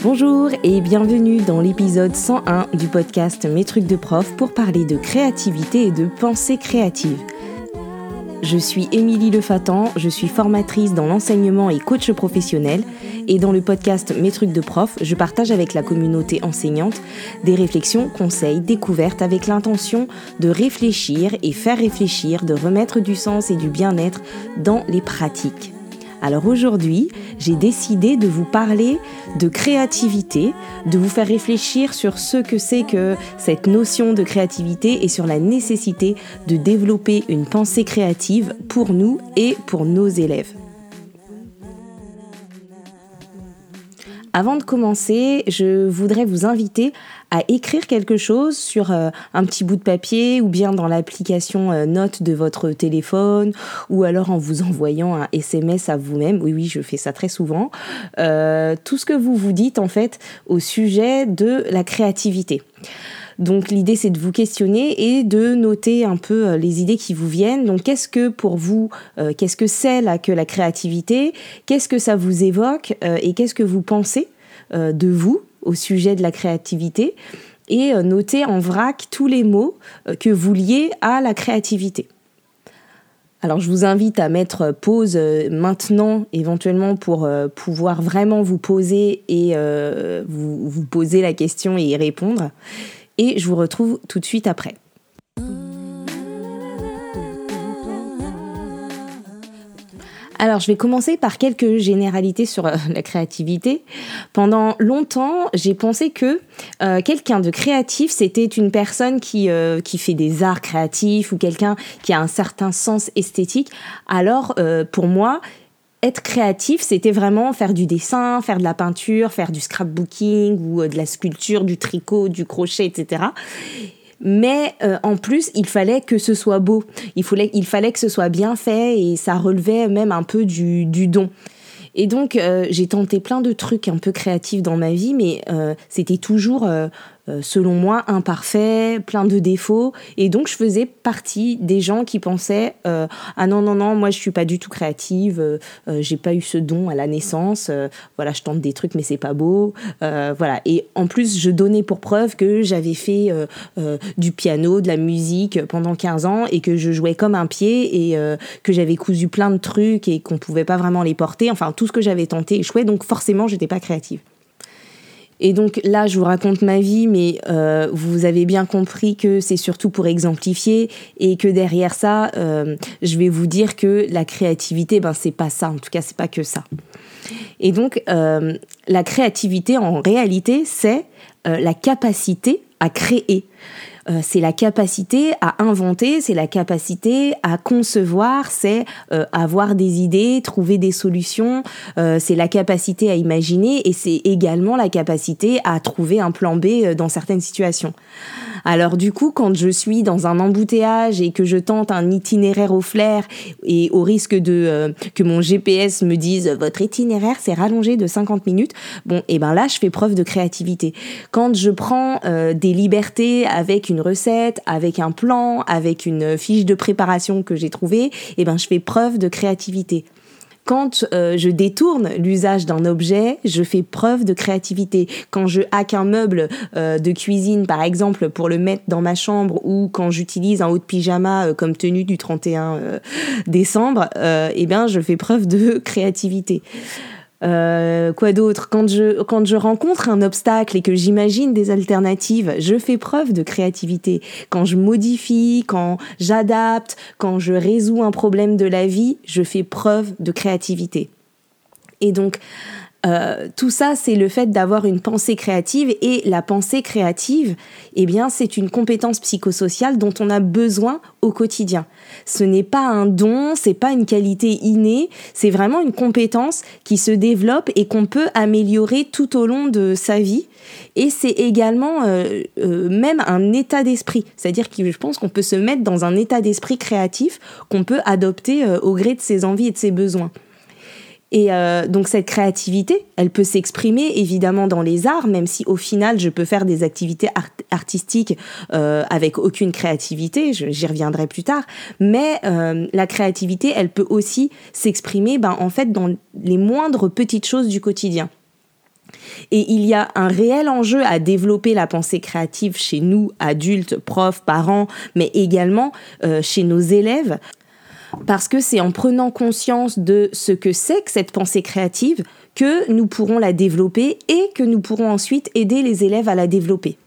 Bonjour et bienvenue dans l'épisode 101 du podcast Mes trucs de prof pour parler de créativité et de pensée créative. Je suis Émilie Lefatan, je suis formatrice dans l'enseignement et coach professionnel et dans le podcast Mes trucs de prof, je partage avec la communauté enseignante des réflexions, conseils, découvertes avec l'intention de réfléchir et faire réfléchir, de remettre du sens et du bien-être dans les pratiques. Alors aujourd'hui, j'ai décidé de vous parler de créativité, de vous faire réfléchir sur ce que c'est que cette notion de créativité et sur la nécessité de développer une pensée créative pour nous et pour nos élèves. Avant de commencer, je voudrais vous inviter à écrire quelque chose sur euh, un petit bout de papier ou bien dans l'application euh, note de votre téléphone ou alors en vous envoyant un SMS à vous-même. Oui, oui, je fais ça très souvent. Euh, tout ce que vous vous dites en fait au sujet de la créativité. Donc l'idée c'est de vous questionner et de noter un peu les idées qui vous viennent. Donc qu'est-ce que pour vous, qu'est-ce que c'est là que la créativité? Qu'est-ce que ça vous évoque et qu'est-ce que vous pensez de vous? Au sujet de la créativité et euh, noter en vrac tous les mots euh, que vous liez à la créativité. Alors je vous invite à mettre pause euh, maintenant éventuellement pour pouvoir vraiment vous poser et vous poser la question et y répondre. Et je vous retrouve tout de suite après. Alors, je vais commencer par quelques généralités sur euh, la créativité. Pendant longtemps, j'ai pensé que euh, quelqu'un de créatif, c'était une personne qui, euh, qui fait des arts créatifs ou quelqu'un qui a un certain sens esthétique. Alors, pour moi, être créatif, c'était vraiment faire du dessin, faire de la peinture, faire du scrapbooking ou de la sculpture, du tricot, du crochet, etc mais euh, en plus, il fallait que ce soit beau. Il fallait, il fallait que ce soit bien fait et ça relevait même un peu du, don. Et donc, euh, j'ai tenté plein de trucs un peu créatifs dans ma vie, mais euh, c'était toujours selon moi, imparfait, plein de défauts. Et donc, je faisais partie des gens qui pensaient euh, Ah non, non, non, moi, je suis pas du tout créative, euh, j'ai pas eu ce don à la naissance, voilà, je tente des trucs, mais c'est pas beau. voilà. Et en plus, je donnais pour preuve que j'avais fait du piano, de la musique pendant 15 ans et que je jouais comme un pied et que j'avais cousu plein de trucs et qu'on pouvait pas vraiment les porter. Enfin, tout ce que j'avais tenté échouait, donc forcément, j'étais pas créative. Et donc là, je vous raconte ma vie, mais euh, vous avez bien compris que c'est surtout pour exemplifier et que derrière ça, euh, je vais vous dire que la créativité, ben c'est pas ça. En tout cas, c'est pas que ça. Et donc, euh, la créativité, en réalité, c'est la capacité à créer. Euh, c'est la capacité à inventer, c'est la capacité à concevoir, c'est euh, avoir des idées, trouver des solutions, euh, c'est la capacité à imaginer et c'est également la capacité à trouver un plan B dans certaines situations. Alors du coup, quand je suis dans un embouteillage et que je tente un itinéraire au flair et au risque de que mon GPS me dise votre itinéraire s'est rallongé de 50 minutes, bon, et eh ben là, je fais preuve de créativité. Quand je prends des libertés avec une recette, avec un plan, avec une fiche de préparation que j'ai trouvée, et eh ben je fais preuve de créativité. Quand euh, je détourne l'usage d'un objet, je fais preuve de créativité. Quand je hack un meuble euh, de cuisine, par exemple, pour le mettre dans ma chambre, ou quand j'utilise un haut de pyjama euh, comme tenue du 31 décembre, eh bien, je fais preuve de créativité. Euh, quoi d'autre? Quand je, quand je rencontre un obstacle et que j'imagine des alternatives, je fais preuve de créativité. Quand je modifie, quand j'adapte, quand je résous un problème de la vie, je fais preuve de créativité. Et donc, euh, tout ça, c'est le fait d'avoir une pensée créative et la pensée créative, eh bien, c'est une compétence psychosociale dont on a besoin au quotidien. Ce n'est pas un don, c'est pas une qualité innée, c'est vraiment une compétence qui se développe et qu'on peut améliorer tout au long de sa vie. Et c'est également euh, euh, même un état d'esprit, c'est-à-dire que je pense qu'on peut se mettre dans un état d'esprit créatif qu'on peut adopter au gré de ses envies et de ses besoins. Et euh, donc cette créativité, elle peut s'exprimer évidemment dans les arts, même si au final je peux faire des activités artistiques euh, avec aucune créativité, j'y reviendrai plus tard. Mais euh, la créativité, elle peut aussi s'exprimer, ben, en fait, dans les moindres petites choses du quotidien. Et il y a un réel enjeu à développer la pensée créative chez nous, adultes, profs, parents, mais également chez nos élèves, parce que c'est en prenant conscience de ce que c'est que cette pensée créative que nous pourrons la développer et que nous pourrons ensuite aider les élèves à la développer.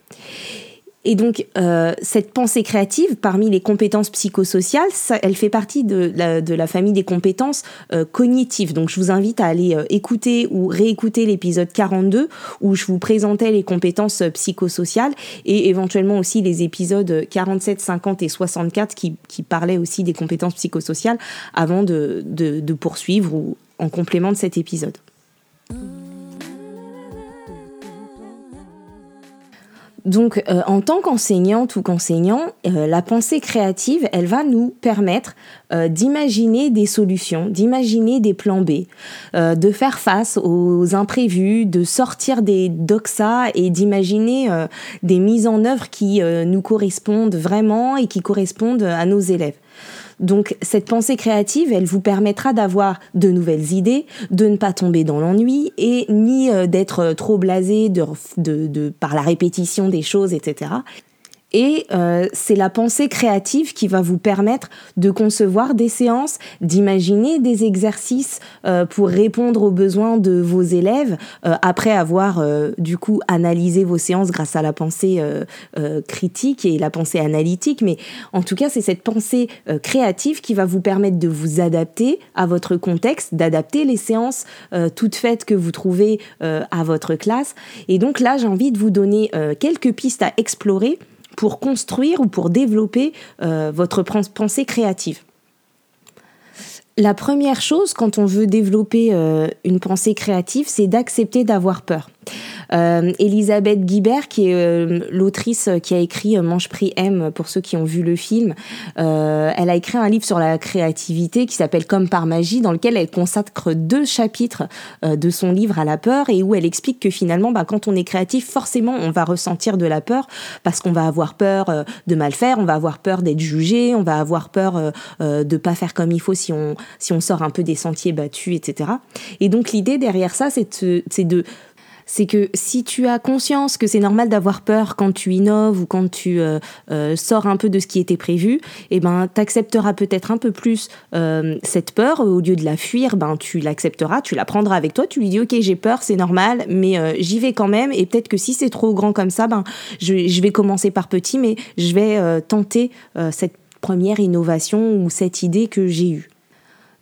Et donc, euh, cette pensée créative, parmi les compétences psychosociales, elle fait partie de la, famille des compétences euh, cognitives. Donc, je vous invite à aller euh, écouter ou réécouter l'épisode 42 où je vous présentais les compétences psychosociales et éventuellement aussi les épisodes 47, 50 et 64 qui, qui parlaient aussi des compétences psychosociales avant de, de, de poursuivre ou en complément de cet épisode. Donc, euh, en tant qu'enseignante ou qu'enseignant, euh, la pensée créative, elle va nous permettre euh, d'imaginer des solutions, d'imaginer des plans B, de faire face aux imprévus, de sortir des doxa et d'imaginer des mises en œuvre qui nous correspondent vraiment et qui correspondent à nos élèves. Donc cette pensée créative, elle vous permettra d'avoir de nouvelles idées, de ne pas tomber dans l'ennui et ni euh, d'être trop blasé de, de, par la répétition des choses, etc. Et euh, c'est la pensée créative qui va vous permettre de concevoir des séances, d'imaginer des exercices euh, pour répondre aux besoins de vos élèves euh, après avoir euh, du coup analysé vos séances grâce à la pensée euh, euh, critique et la pensée analytique. Mais en tout cas, c'est cette pensée créative qui va vous permettre de vous adapter à votre contexte, d'adapter les séances toutes faites que vous trouvez à votre classe. Et donc là, j'ai envie de vous donner quelques pistes à explorer pour construire ou pour développer euh, votre pensée créative. La première chose quand on veut développer euh, une pensée créative, c'est d'accepter d'avoir peur. Euh, Elisabeth Guibert, qui est euh, l'autrice qui a écrit euh, Mange Prix M pour ceux qui ont vu le film, elle a écrit un livre sur la créativité qui s'appelle Comme par magie, dans lequel elle consacre deux chapitres de son livre à la peur et où elle explique que finalement, bah, quand on est créatif, forcément, on va ressentir de la peur parce qu'on va avoir peur de mal faire, on va avoir peur d'être jugé, on va avoir peur de pas faire comme il faut si on si on sort un peu des sentiers battus, etc. Et donc l'idée derrière ça, c'est de c'est que si tu as conscience que c'est normal d'avoir peur quand tu innoves ou quand tu euh, euh, sors un peu de ce qui était prévu, eh ben t'accepteras peut-être un peu plus euh, cette peur. Au lieu de la fuir, ben tu l'accepteras, tu la prendras avec toi, tu lui dis ok j'ai peur, c'est normal, mais j'y vais quand même. Et peut-être que si c'est trop grand comme ça, ben je, je, vais commencer par petit, mais je vais tenter cette première innovation ou cette idée que j'ai eue.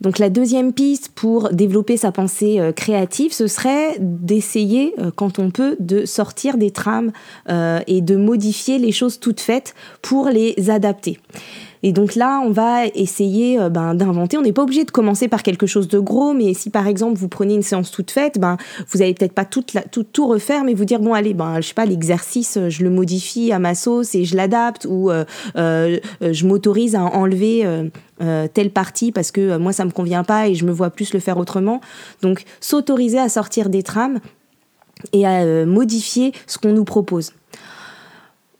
Donc la deuxième piste pour développer sa pensée euh, créative, ce serait d'essayer, euh, quand on peut, de sortir des trames euh, et de modifier les choses toutes faites pour les adapter. Et donc là, on va essayer euh, ben, d'inventer. On n'est pas obligé de commencer par quelque chose de gros, mais si par exemple vous prenez une séance toute faite, ben vous allez peut-être pas tout, tout refaire, mais vous dire bon allez, ben je sais pas l'exercice, euh, je le modifie à ma sauce et je l'adapte, ou euh, je m'autorise à enlever telle partie parce que moi ça me convient pas et je me vois plus le faire autrement. Donc s'autoriser à sortir des trames et à modifier ce qu'on nous propose.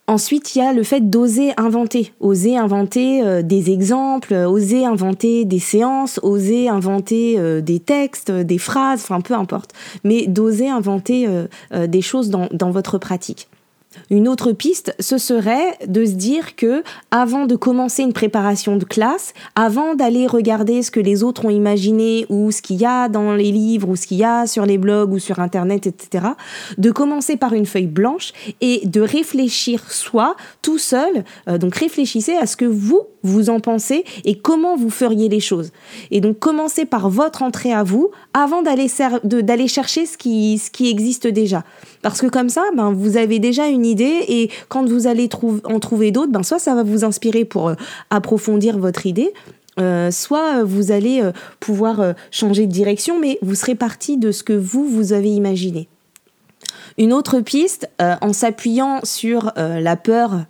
Ensuite, il y a le fait d'oser inventer, oser inventer euh, des exemples, oser inventer des séances, oser inventer euh, des textes, des phrases, enfin peu importe, mais d'oser inventer euh, des choses dans, dans votre pratique. Une autre piste, ce serait de se dire que avant de commencer une préparation de classe, avant d'aller regarder ce que les autres ont imaginé ou ce qu'il y a dans les livres ou ce qu'il y a sur les blogs ou sur internet, etc., de commencer par une feuille blanche et de réfléchir soi tout seul. Euh, donc réfléchissez à ce que vous vous en pensez et comment vous feriez les choses. Et donc commencez par votre entrée à vous avant d'aller chercher ce qui, ce qui existe déjà. Parce que comme ça, ben, vous avez déjà une idée et quand vous allez en trouver d'autres, ben, soit ça va vous inspirer pour euh, approfondir votre idée, euh, soit vous allez euh, pouvoir changer de direction, mais vous serez parti de ce que vous, vous avez imaginé. Une autre piste, euh, en s'appuyant sur euh, la peur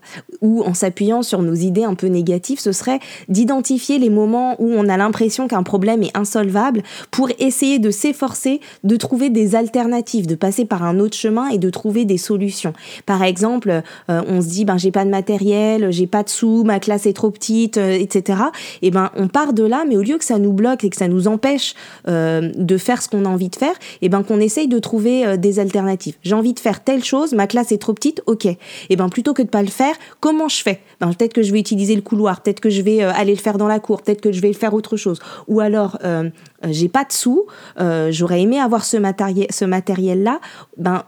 ou en s'appuyant sur nos idées un peu négatives, ce serait d'identifier les moments où on a l'impression qu'un problème est insolvable pour essayer de s'efforcer de trouver des alternatives, de passer par un autre chemin et de trouver des solutions. Par exemple, euh, on se dit ben j'ai pas de matériel, j'ai pas de sous, ma classe est trop petite, etc. Et ben on part de là, mais au lieu que ça nous bloque et que ça nous empêche de faire ce qu'on a envie de faire, et ben qu'on essaye de trouver des alternatives envie de faire telle chose, ma classe est trop petite, ok. Et eh ben plutôt que de pas le faire, comment je fais? Ben, Peut-être que je vais utiliser le couloir, peut-être que je vais euh, aller le faire dans la cour, peut-être que je vais faire autre chose. Ou alors, euh, euh, j'ai pas de sous, j'aurais aimé avoir ce, ce matériel-là, ben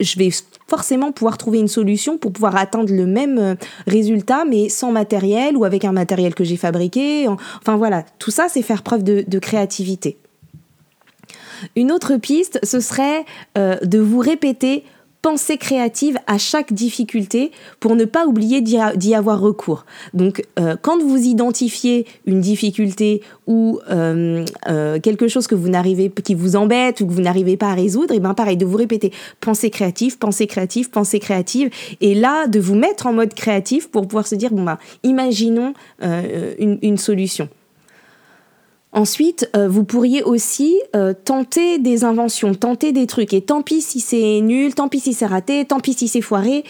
je vais forcément pouvoir trouver une solution pour pouvoir atteindre le même résultat, mais sans matériel ou avec un matériel que j'ai fabriqué. Enfin voilà, tout ça, c'est faire preuve de créativité. Une autre piste, ce serait euh, de vous répéter pensée créative à chaque difficulté pour ne pas oublier d'y avoir recours. Donc, euh, quand vous identifiez une difficulté ou euh, quelque chose que vous n'arrivez, qui vous embête ou que vous n'arrivez pas à résoudre, et bien pareil, de vous répéter pensée créative, pensée créative, pensée créative, et là, de vous mettre en mode créatif pour pouvoir se dire, bon ben, imaginons une solution. Ensuite, euh, vous pourriez aussi euh, tenter des inventions, tenter des trucs. Et tant pis si c'est nul, tant pis si c'est raté, tant pis si c'est foiré.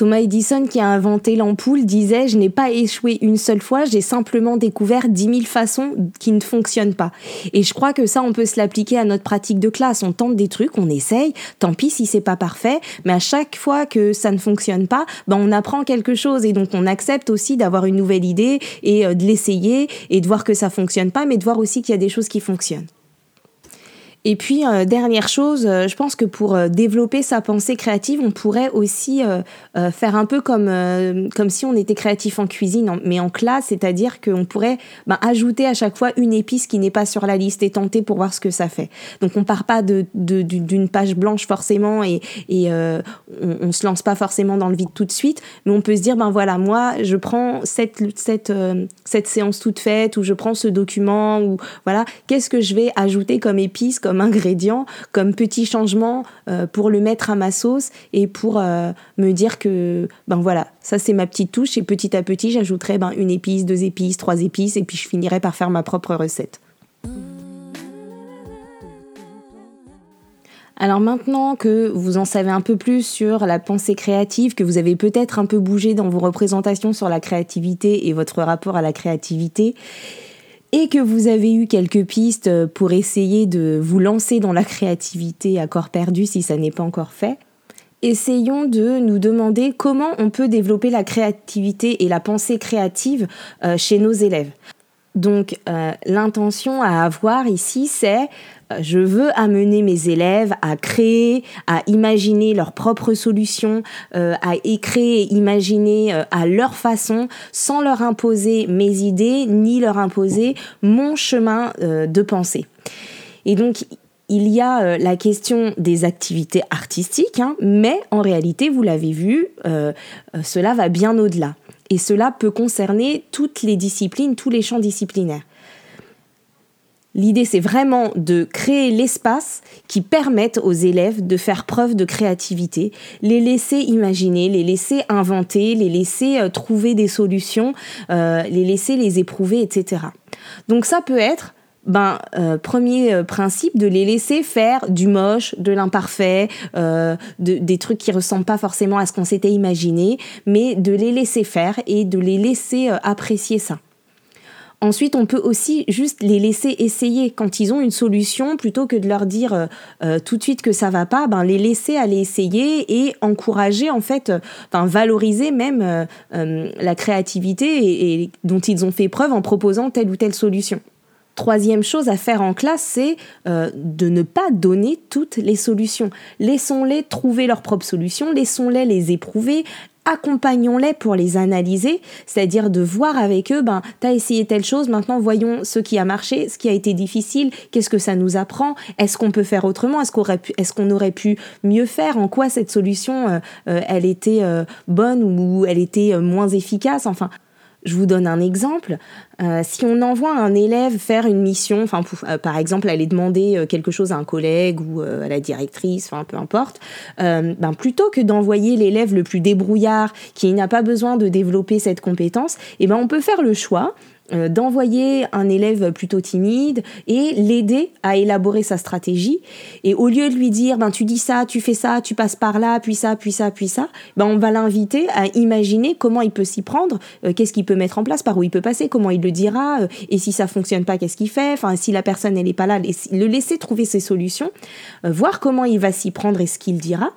Thomas Edison, qui a inventé l'ampoule, disait Je n'ai pas échoué une seule fois, j'ai simplement découvert dix mille façons qui ne fonctionnent pas. Et je crois que ça, on peut se l'appliquer à notre pratique de classe. On tente des trucs, on essaye, tant pis si c'est pas parfait, mais à chaque fois que ça ne fonctionne pas, ben on apprend quelque chose et donc on accepte aussi d'avoir une nouvelle idée et euh, de l'essayer et de voir que ça fonctionne pas, mais de voir aussi qu'il y a des choses qui fonctionnent. Et puis, euh, dernière chose, euh, je pense que pour euh, développer sa pensée créative, on pourrait aussi faire un peu comme, comme si on était créatif en cuisine, mais en classe, c'est-à-dire qu'on pourrait ben, ajouter à chaque fois une épice qui n'est pas sur la liste et tenter pour voir ce que ça fait. Donc, on part pas d'une de, d'une page blanche forcément et, on, on, se lance pas forcément dans le vide tout de suite, mais on peut se dire, ben voilà, moi, je prends cette, cette, cette séance toute faite ou je prends ce document ou voilà, qu'est-ce que je vais ajouter comme épice, ingrédient, comme petit changement euh, pour le mettre à ma sauce et pour euh, me dire que, ben voilà, ça c'est ma petite touche et petit à petit j'ajouterai ben, une épice, deux épices, trois épices et puis je finirai par faire ma propre recette. Alors maintenant que vous en savez un peu plus sur la pensée créative, que vous avez peut-être un peu bougé dans vos représentations sur la créativité et votre rapport à la créativité, et que vous avez eu quelques pistes pour essayer de vous lancer dans la créativité à corps perdu si ça n'est pas encore fait, essayons de nous demander comment on peut développer la créativité et la pensée créative euh, chez nos élèves. Donc euh, l'intention à avoir ici, c'est euh, je veux amener mes élèves à créer, à imaginer leurs propres solutions, euh, à créer et imaginer à leur façon, sans leur imposer mes idées, ni leur imposer mon chemin de pensée. Et donc, il y a la question des activités artistiques, hein, mais en réalité, vous l'avez vu, cela va bien au-delà. Et cela peut concerner toutes les disciplines, tous les champs disciplinaires. L'idée, c'est vraiment de créer l'espace qui permette aux élèves de faire preuve de créativité, les laisser imaginer, les laisser inventer, les laisser euh, trouver des solutions, euh, les laisser les éprouver, etc. Donc ça peut être ben, euh, premier principe, de les laisser faire du moche, de l'imparfait, des trucs qui ressemblent pas forcément à ce qu'on s'était imaginé, mais de les laisser faire et de les laisser apprécier ça. Ensuite, on peut aussi juste les laisser essayer quand ils ont une solution, plutôt que de leur dire euh, euh, tout de suite que ça va pas, ben les laisser aller essayer et encourager en fait, euh, valoriser même la créativité et, dont ils ont fait preuve en proposant telle ou telle solution. Troisième chose à faire en classe, c'est de ne pas donner toutes les solutions. Laissons-les trouver leurs propres solutions, laissons-les les éprouver, accompagnons-les pour les analyser, c'est-à-dire de voir avec eux, ben, tu as essayé telle chose, maintenant voyons ce qui a marché, ce qui a été difficile, qu'est-ce que ça nous apprend, est-ce qu'on peut faire autrement, est-ce qu'on aurait, pu, est aurait pu mieux faire, en quoi cette solution, euh, euh, elle était euh, bonne ou elle était moins efficace, enfin Je vous donne un exemple. Euh, si on envoie un élève faire une mission, euh, par exemple aller demander euh, quelque chose à un collègue ou à la directrice, peu importe, ben, plutôt que d'envoyer l'élève le plus débrouillard qui n'a pas besoin de développer cette compétence, eh ben on peut faire le choix d'envoyer un élève plutôt timide et l'aider à élaborer sa stratégie. Et au lieu de lui dire, ben, tu dis ça, tu fais ça, tu passes par là, puis ça, puis ça, puis ça, ben, on va l'inviter à imaginer comment il peut s'y prendre, euh, qu'est-ce qu'il peut mettre en place, par où il peut passer, comment il le dira, euh, et si ça fonctionne pas, qu'est-ce qu'il fait, enfin, si la personne, elle est pas là, le laisser trouver ses solutions, voir comment il va s'y prendre et ce qu'il dira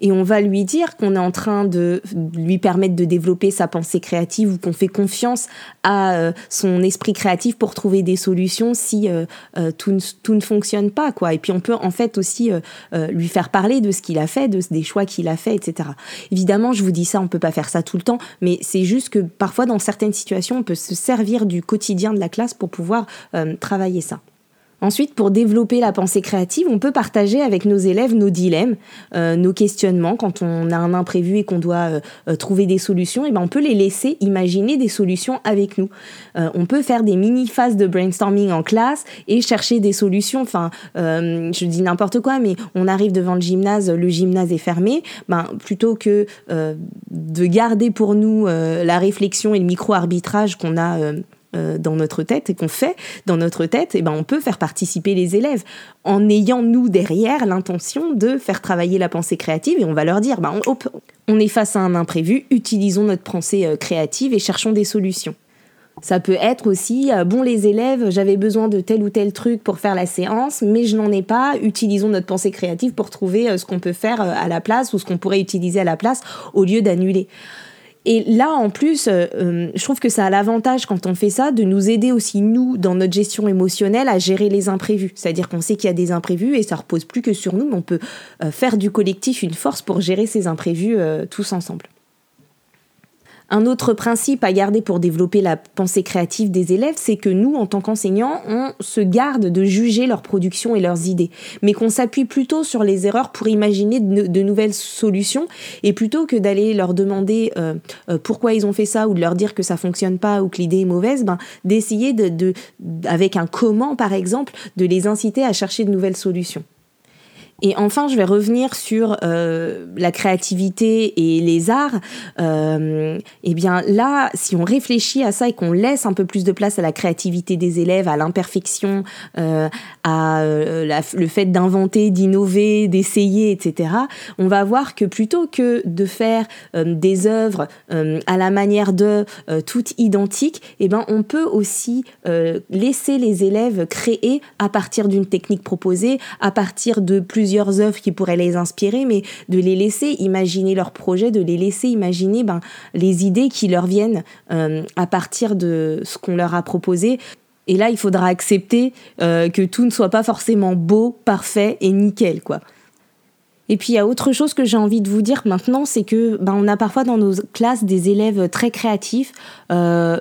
et on va lui dire qu'on est en train de lui permettre de développer sa pensée créative ou qu'on fait confiance à euh, son esprit créatif pour trouver des solutions si euh, euh, tout, ne, fonctionne pas quoi. Et puis on peut en fait aussi lui faire parler de ce qu'il a fait de, des choix qu'il a fait etc évidemment je vous dis ça on peut pas faire ça tout le temps mais c'est juste que parfois dans certaines situations on peut se servir du quotidien de la classe pour pouvoir travailler ça Ensuite, pour développer la pensée créative, on peut partager avec nos élèves nos dilemmes, euh, nos questionnements. Quand on a un imprévu et qu'on doit euh, euh, trouver des solutions, et eh ben on peut les laisser imaginer des solutions avec nous. on peut faire des mini phases de brainstorming en classe et chercher des solutions. Enfin, je dis n'importe quoi, mais on arrive devant le gymnase, le gymnase est fermé. Ben plutôt que de garder pour nous la réflexion et le micro arbitrage qu'on a euh, dans notre tête et qu'on fait dans notre tête, et eh ben on peut faire participer les élèves en ayant nous derrière l'intention de faire travailler la pensée créative et on va leur dire ben, on, on est face à un imprévu, utilisons notre pensée euh, créative et cherchons des solutions. Ça peut être aussi, euh, bon les élèves, j'avais besoin de tel ou tel truc pour faire la séance, mais je n'en ai pas, utilisons notre pensée créative pour trouver ce qu'on peut faire à la place ou ce qu'on pourrait utiliser à la place au lieu d'annuler. Et là, en plus, euh, euh, je trouve que ça a l'avantage, quand on fait ça, de nous aider aussi, nous, dans notre gestion émotionnelle, à gérer les imprévus. C'est-à-dire qu'on sait qu'il y a des imprévus et ça repose plus que sur nous, mais on peut euh, faire du collectif une force pour gérer ces imprévus tous ensemble. Un autre principe à garder pour développer la pensée créative des élèves, c'est que nous, en tant qu'enseignants, on se garde de juger leur production et leurs idées, mais qu'on s'appuie plutôt sur les erreurs pour imaginer de, nouvelles solutions, et plutôt que d'aller leur demander euh, euh, pourquoi ils ont fait ça ou de leur dire que ça fonctionne pas ou que l'idée est mauvaise, ben, d'essayer de, avec un comment par exemple, de les inciter à chercher de nouvelles solutions. Et enfin, je vais revenir sur euh, la créativité et les arts. Euh, eh bien là, si on réfléchit à ça et qu'on laisse un peu plus de place à la créativité des élèves, à l'imperfection, euh, à euh, le fait d'inventer, d'innover, d'essayer, etc., on va voir que plutôt que de faire des œuvres à la manière de toutes identiques, eh ben on peut aussi laisser les élèves créer à partir d'une technique proposée, à partir de plusieurs plusieurs œuvres qui pourraient les inspirer, mais de les laisser imaginer leurs projets, de les laisser imaginer ben, les idées qui leur viennent euh, à partir de ce qu'on leur a proposé. Et là, il faudra accepter euh, que tout ne soit pas forcément beau, parfait et nickel, quoi. Et puis il y a autre chose que j'ai envie de vous dire maintenant, c'est que ben, on a parfois dans nos classes des élèves très créatifs euh,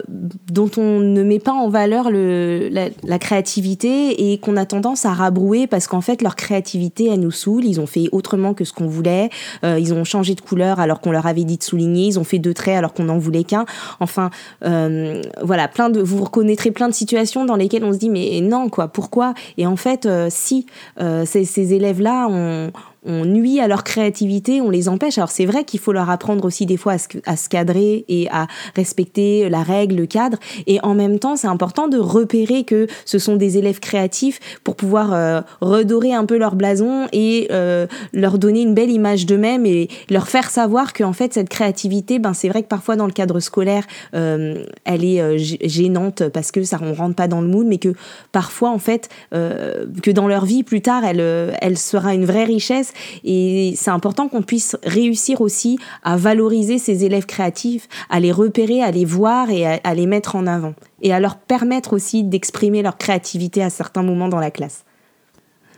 dont on ne met pas en valeur le, la, créativité et qu'on a tendance à rabrouer parce qu'en fait leur créativité elle nous saoule. Ils ont fait autrement que ce qu'on voulait. Euh, ils ont changé de couleur alors qu'on leur avait dit de souligner. Ils ont fait deux traits alors qu'on n'en voulait qu'un. Enfin euh, voilà, plein de vous reconnaîtrez plein de situations dans lesquelles on se dit mais non quoi, pourquoi? Et en fait euh, si euh, ces, ces élèves là ont on nuit à leur créativité, on les empêche. Alors c'est vrai qu'il faut leur apprendre aussi des fois à se, cadrer et à respecter la règle, le cadre. Et en même temps, c'est important de repérer que ce sont des élèves créatifs pour pouvoir euh, redorer un peu leur blason et euh, leur donner une belle image d'eux-mêmes et leur faire savoir qu'en fait cette créativité, ben c'est vrai que parfois dans le cadre scolaire, euh, elle est gênante parce que ça on rentre pas dans le mood, mais que parfois en fait que dans leur vie plus tard, elle sera une vraie richesse et c'est important qu'on puisse réussir aussi à valoriser ces élèves créatifs, à les repérer, à les voir et à, les mettre en avant. Et à leur permettre aussi d'exprimer leur créativité à certains moments dans la classe.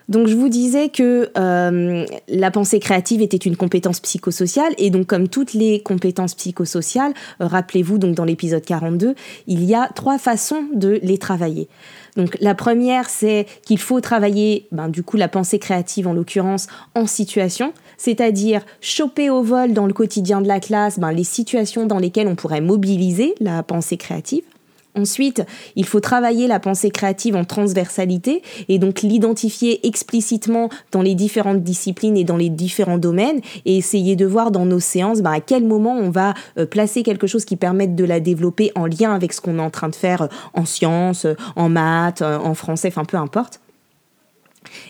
Donc je vous disais que euh, la pensée créative était une compétence psychosociale et donc comme toutes les compétences psychosociales, euh, rappelez-vous donc dans l'épisode 42, il y a trois façons de les travailler. Donc la première c'est qu'il faut travailler ben, du coup la pensée créative en l'occurrence en situation, c'est-à-dire choper au vol dans le quotidien de la classe ben, les situations dans lesquelles on pourrait mobiliser la pensée créative. Ensuite, il faut travailler la pensée créative en transversalité et donc l'identifier explicitement dans les différentes disciplines et dans les différents domaines et essayer de voir dans nos séances bah, à quel moment on va euh, placer quelque chose qui permette de la développer en lien avec ce qu'on est en train de faire euh, en sciences, euh, en maths, en français, enfin peu importe.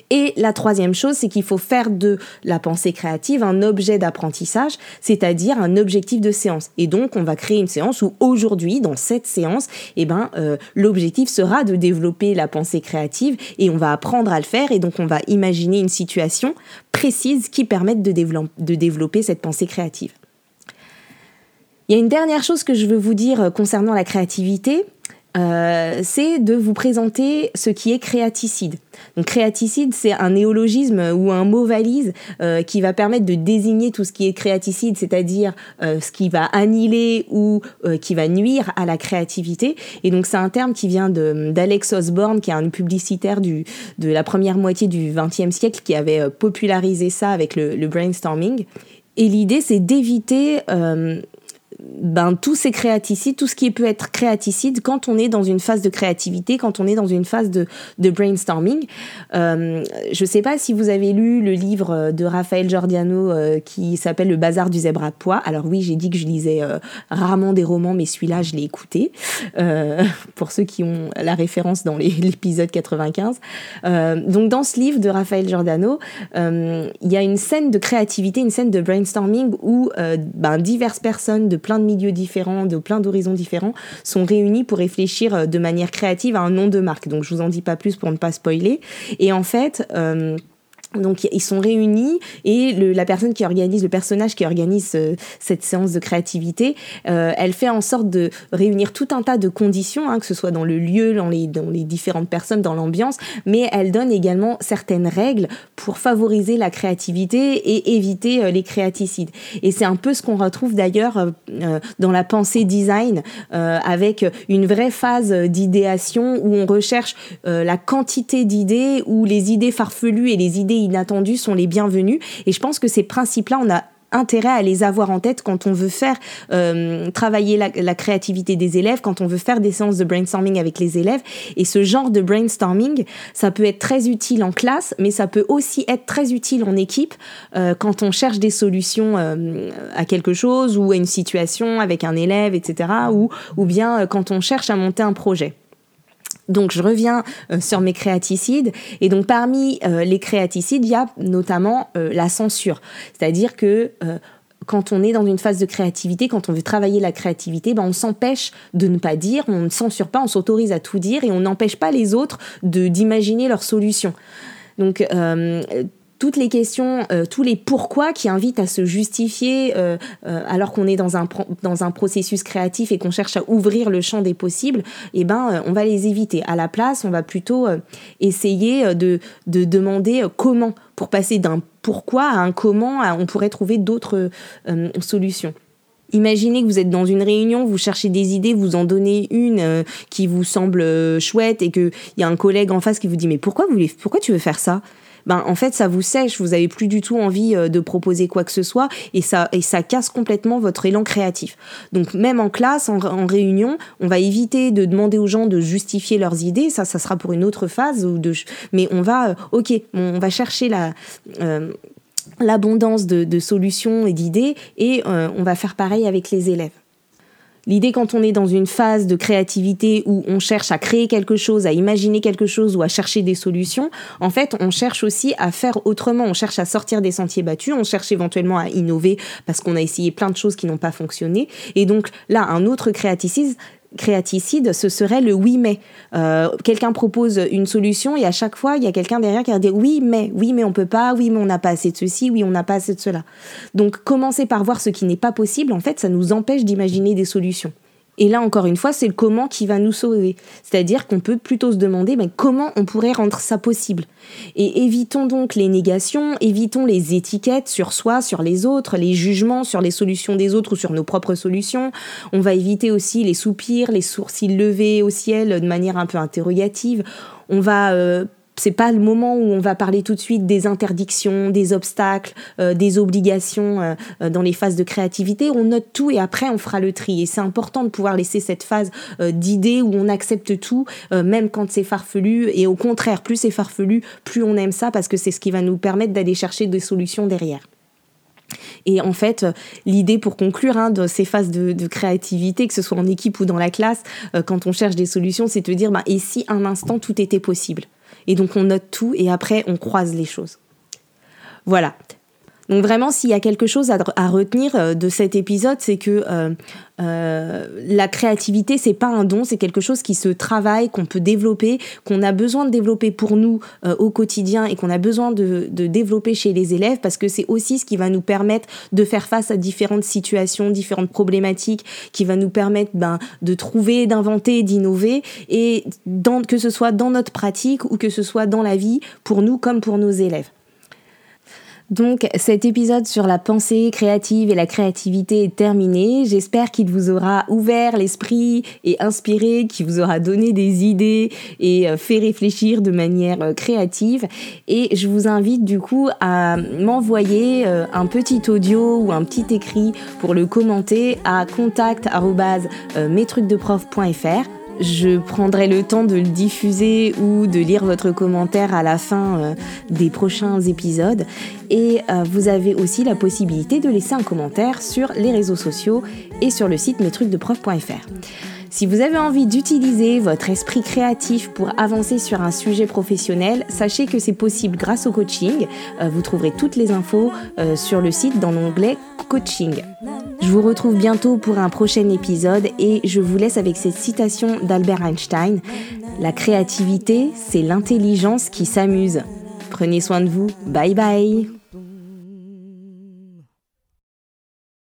Et la troisième chose, c'est qu'il faut faire de la pensée créative un objet d'apprentissage, c'est-à-dire un objectif de séance. Et donc, on va créer une séance où aujourd'hui, dans cette séance, eh ben, euh, l'objectif sera de développer la pensée créative et on va apprendre à le faire. Et donc, on va imaginer une situation précise qui permette de, développer cette pensée créative. Il y a une dernière chose que je veux vous dire euh, concernant la créativité, euh, c'est de vous présenter ce qui est créaticide. Donc créaticide, c'est un néologisme ou un mot valise euh, qui va permettre de désigner tout ce qui est créaticide, c'est-à-dire euh, ce qui va annihiler ou qui va nuire à la créativité. Et donc c'est un terme qui vient d'Alex Osborne, qui est un publicitaire de la première moitié du XXe siècle, qui avait popularisé ça avec le brainstorming. Et l'idée, c'est d'éviter ben, tous ces tout ce qui peut être créaticide quand on est dans une phase de créativité, quand on est dans une phase de, de brainstorming. Euh, je ne sais pas si vous avez lu le livre de Raphaël Giordano euh, qui s'appelle Le bazar du zèbre à pois. Alors oui, j'ai dit que je lisais euh, rarement des romans, mais celui-là, je l'ai écouté. pour ceux qui ont la référence dans l'épisode 95. donc dans ce livre de Raphaël Giordano, il y a une scène de créativité, une scène de brainstorming où ben, diverses personnes de de milieux différents, de plein d'horizons différents, sont réunis pour réfléchir euh, de manière créative à un nom de marque. Donc je vous en dis pas plus pour ne pas spoiler. Et en fait, euh, donc ils sont réunis et la personne qui organise, le personnage qui organise euh, cette séance de créativité, euh, elle fait en sorte de réunir tout un tas de conditions, hein, que ce soit dans le lieu, dans les, dans les différentes personnes, dans l'ambiance, mais elle donne également certaines règles pour favoriser la créativité et éviter euh, les créaticides. Et c'est un peu ce qu'on retrouve d'ailleurs dans la pensée design, avec une vraie phase d'idéation où on recherche la quantité d'idées, où les idées farfelues et les idées inattendus sont les bienvenus. Et je pense que ces principes-là, on a intérêt à les avoir en tête quand on veut faire euh, travailler la, créativité des élèves, quand on veut faire des séances de brainstorming avec les élèves. Et ce genre de brainstorming, ça peut être très utile en classe, mais ça peut aussi être très utile en équipe euh, quand on cherche des solutions euh, à quelque chose ou à une situation avec un élève, etc. Ou, ou bien quand on cherche à monter un projet. Donc je reviens euh, sur mes créaticides et donc parmi euh, les créaticides, il y a notamment euh, la censure, c'est-à-dire que quand on est dans une phase de créativité, quand on veut travailler la créativité, ben on s'empêche de ne pas dire, on ne censure pas, on s'autorise à tout dire et on n'empêche pas les autres de d'imaginer leurs solutions. Donc toutes les questions, euh, tous les pourquoi qui invitent à se justifier euh, euh, alors qu'on est dans un, dans un processus créatif et qu'on cherche à ouvrir le champ des possibles, eh ben, on va les éviter. À la place, on va plutôt essayer de, de demander comment pour passer d'un pourquoi à un comment, on pourrait trouver d'autres solutions. Imaginez que vous êtes dans une réunion, vous cherchez des idées, vous en donnez une qui vous semble chouette et qu'il y a un collègue en face qui vous dit mais pourquoi, pourquoi tu veux faire ça? Ben en fait ça vous sèche, vous avez plus du tout envie euh, de proposer quoi que ce soit et ça et ça casse complètement votre élan créatif. Donc même en classe, en, réunion, on va éviter de demander aux gens de justifier leurs idées, ça ça sera pour une autre phase ou mais on va euh, OK, on va chercher la euh, l'abondance de, solutions et d'idées et on va faire pareil avec les élèves. L'idée quand on est dans une phase de créativité où on cherche à créer quelque chose, à imaginer quelque chose ou à chercher des solutions, en fait, on cherche aussi à faire autrement, on cherche à sortir des sentiers battus, on cherche éventuellement à innover parce qu'on a essayé plein de choses qui n'ont pas fonctionné. Et donc là, un autre créaticide, créaticide, ce serait le oui mais. Euh, quelqu'un propose une solution et à chaque fois il y a quelqu'un derrière qui va dire oui mais, oui mais on peut pas, oui mais on n'a pas assez de ceci, oui on n'a pas assez de cela. Donc commencer par voir ce qui n'est pas possible, en fait ça nous empêche d'imaginer des solutions. Et là, encore une fois, c'est le comment qui va nous sauver. C'est-à-dire qu'on peut plutôt se demander mais comment on pourrait rendre ça possible. Et évitons donc les négations, évitons les étiquettes sur soi, sur les autres, les jugements sur les solutions des autres ou sur nos propres solutions. On va éviter aussi les soupirs, les sourcils levés au ciel de manière un peu interrogative. On va euh, c'est pas le moment où on va parler tout de suite des interdictions, des obstacles, euh, des obligations euh, euh, dans les phases de créativité. On note tout et après on fera le tri. Et c'est important de pouvoir laisser cette phase d'idées où on accepte tout, même quand c'est farfelu. Et au contraire, plus c'est farfelu, plus on aime ça parce que c'est ce qui va nous permettre d'aller chercher des solutions derrière. Et en fait, l'idée pour conclure hein, de ces phases de, créativité, que ce soit en équipe ou dans la classe, quand on cherche des solutions, c'est de dire, bah, et si un instant tout était possible? Et donc on note tout et après on croise les choses. Voilà. Donc vraiment, s'il y a quelque chose à, retenir euh, de cet épisode, c'est que euh, euh, la créativité, c'est pas un don, c'est quelque chose qui se travaille, qu'on peut développer, qu'on a besoin de développer pour nous au quotidien et qu'on a besoin de, développer chez les élèves parce que c'est aussi ce qui va nous permettre de faire face à différentes situations, différentes problématiques, qui va nous permettre ben, de trouver, d'inventer, d'innover et que ce soit dans notre pratique ou que ce soit dans la vie pour nous comme pour nos élèves. Donc cet épisode sur la pensée créative et la créativité est terminé. J'espère qu'il vous aura ouvert l'esprit et inspiré, qu'il vous aura donné des idées et euh, fait réfléchir de manière euh, créative. Et je vous invite du coup à m'envoyer euh, un petit audio ou un petit écrit pour le commenter à contact@metrucsdeprof.fr je prendrai le temps de le diffuser ou de lire votre commentaire à la fin euh, des prochains épisodes. Et euh, vous avez aussi la possibilité de laisser un commentaire sur les réseaux sociaux et sur le site metrucsdeprof.fr. Si vous avez envie d'utiliser votre esprit créatif pour avancer sur un sujet professionnel, sachez que c'est possible grâce au coaching. Euh, vous trouverez toutes les infos euh, sur le site dans l'onglet coaching. Je vous retrouve bientôt pour un prochain épisode et je vous laisse avec cette citation d'Albert Einstein. La créativité, c'est l'intelligence qui s'amuse. Prenez soin de vous. Bye bye.